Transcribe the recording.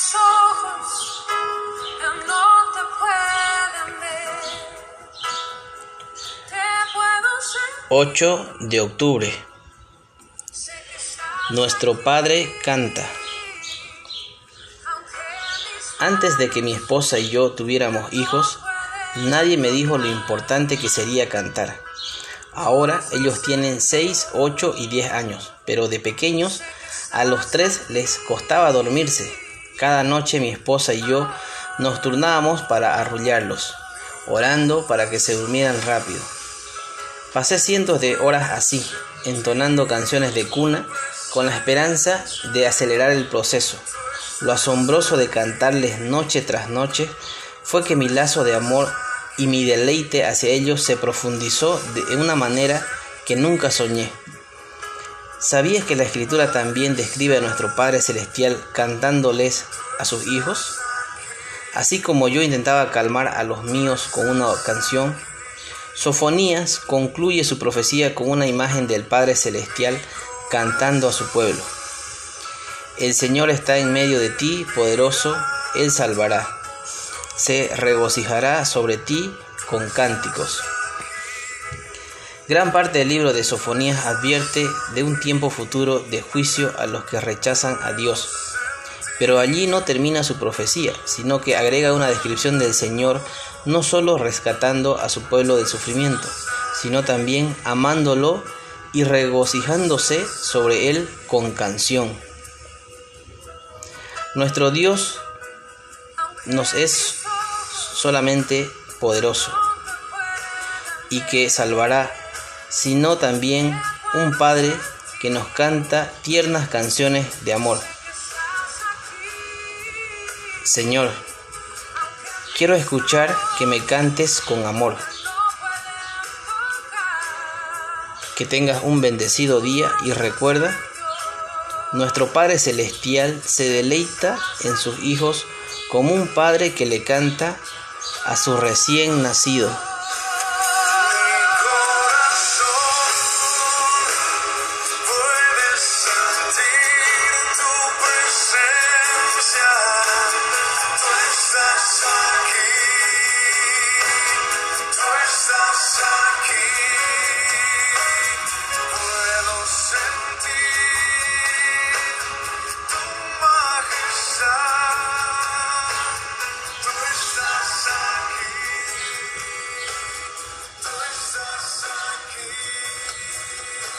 mis ojos ya no te pueden ver. Te puedo sentir. 8 de octubre. Nuestro Padre canta. Antes de que mi esposa y yo tuviéramos hijos, nadie me dijo lo importante que sería cantar. Ahora ellos tienen 6, 8 y 10 años, pero de pequeños a los 3 les costaba dormirse. Cada noche mi esposa y yo nos turnábamos para arrullarlos, orando para que se durmieran rápido. Pasé cientos de horas así, entonando canciones de cuna con la esperanza de acelerar el proceso. Lo asombroso de cantarles noche tras noche fue que mi lazo de amor y mi deleite hacia ellos se profundizó de una manera que nunca soñé. ¿Sabías que la escritura también describe a nuestro Padre Celestial cantándoles a sus hijos? Así como yo intentaba calmar a los míos con una canción, Sofonías concluye su profecía con una imagen del Padre Celestial cantando a su pueblo. El Señor está en medio de ti, poderoso, Él salvará. Se regocijará sobre ti con cánticos. Gran parte del libro de Sofonías advierte de un tiempo futuro de juicio a los que rechazan a Dios. Pero allí no termina su profecía, sino que agrega una descripción del Señor no solo rescatando a su pueblo del sufrimiento, sino también amándolo y regocijándose sobre él con canción. Nuestro Dios nos es solamente poderoso y que salvará, sino también un Padre que nos canta tiernas canciones de amor. Señor, quiero escuchar que me cantes con amor. Que tengas un bendecido día y recuerda, nuestro Padre Celestial se deleita en sus hijos como un padre que le canta a su recién nacido.